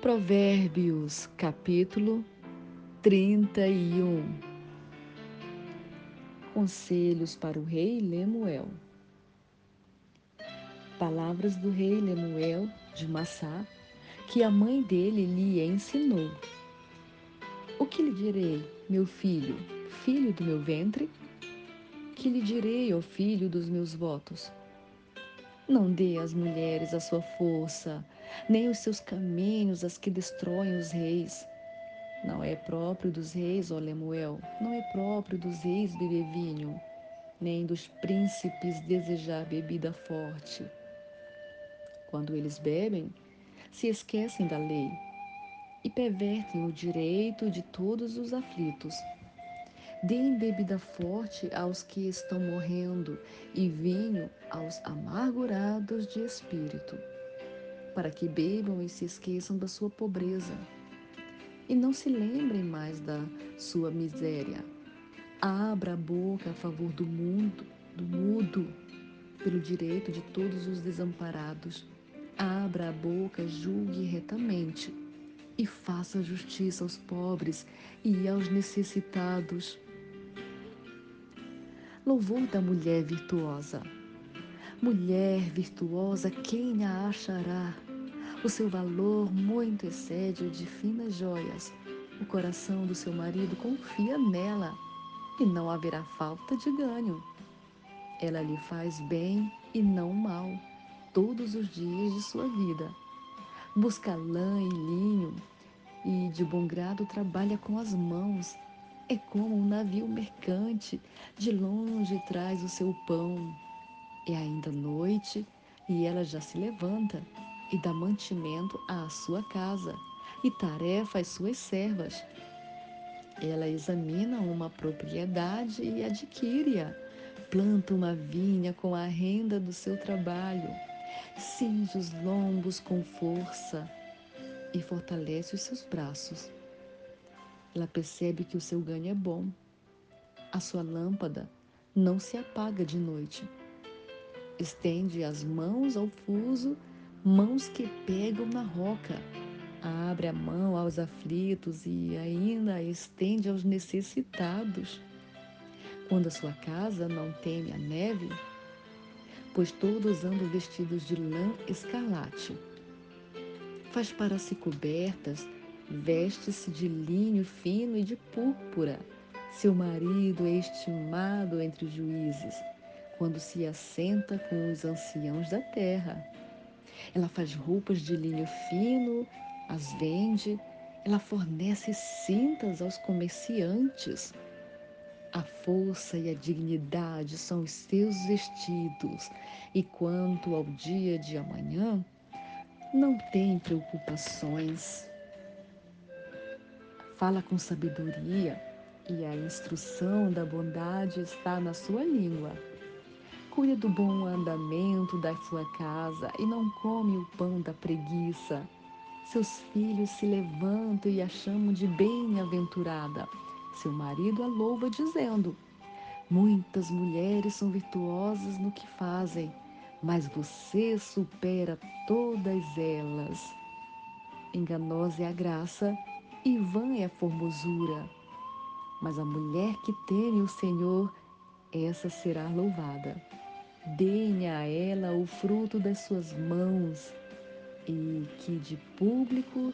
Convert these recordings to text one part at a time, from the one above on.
Provérbios, capítulo 31 Conselhos para o rei Lemuel Palavras do rei Lemuel de Massá, que a mãe dele lhe ensinou. O que lhe direi, meu filho, filho do meu ventre? Que lhe direi, ó filho dos meus votos? Não dê às mulheres a sua força, nem os seus caminhos as que destroem os reis. Não é próprio dos reis, ó Lemuel, não é próprio dos reis beber vinho, nem dos príncipes desejar bebida forte. Quando eles bebem, se esquecem da lei e pervertem o direito de todos os aflitos. Deem bebida forte aos que estão morrendo e vinho aos amargurados de espírito, para que bebam e se esqueçam da sua pobreza e não se lembrem mais da sua miséria. Abra a boca a favor do mundo, do mudo, pelo direito de todos os desamparados. Abra a boca, julgue retamente e faça justiça aos pobres e aos necessitados Louvor da mulher virtuosa. Mulher virtuosa, quem a achará? O seu valor muito excede o de finas joias. O coração do seu marido confia nela e não haverá falta de ganho. Ela lhe faz bem e não mal todos os dias de sua vida. Busca lã e linho e de bom grado trabalha com as mãos é como um navio mercante, de longe traz o seu pão. É ainda noite e ela já se levanta e dá mantimento à sua casa e tarefa às suas servas. Ela examina uma propriedade e adquire-a. Planta uma vinha com a renda do seu trabalho. Cinge os lombos com força e fortalece os seus braços. Ela percebe que o seu ganho é bom. A sua lâmpada não se apaga de noite. Estende as mãos ao fuso, mãos que pegam na roca. Abre a mão aos aflitos e ainda estende aos necessitados. Quando a sua casa não teme a neve, pois todos andam vestidos de lã escarlate. Faz para si cobertas Veste-se de linho fino e de púrpura. Seu marido é estimado entre os juízes, quando se assenta com os anciãos da terra. Ela faz roupas de linho fino, as vende, ela fornece cintas aos comerciantes. A força e a dignidade são os seus vestidos, e quanto ao dia de amanhã, não tem preocupações fala com sabedoria e a instrução da bondade está na sua língua. Cuida do bom andamento da sua casa e não come o pão da preguiça. Seus filhos se levantam e a chamam de bem-aventurada. Seu marido a louva, dizendo: Muitas mulheres são virtuosas no que fazem, mas você supera todas elas. Enganosa é a graça e vã é a formosura. Mas a mulher que teme o Senhor, essa será louvada. Denha a ela o fruto das suas mãos, e que de público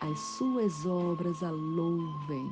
as suas obras a louvem.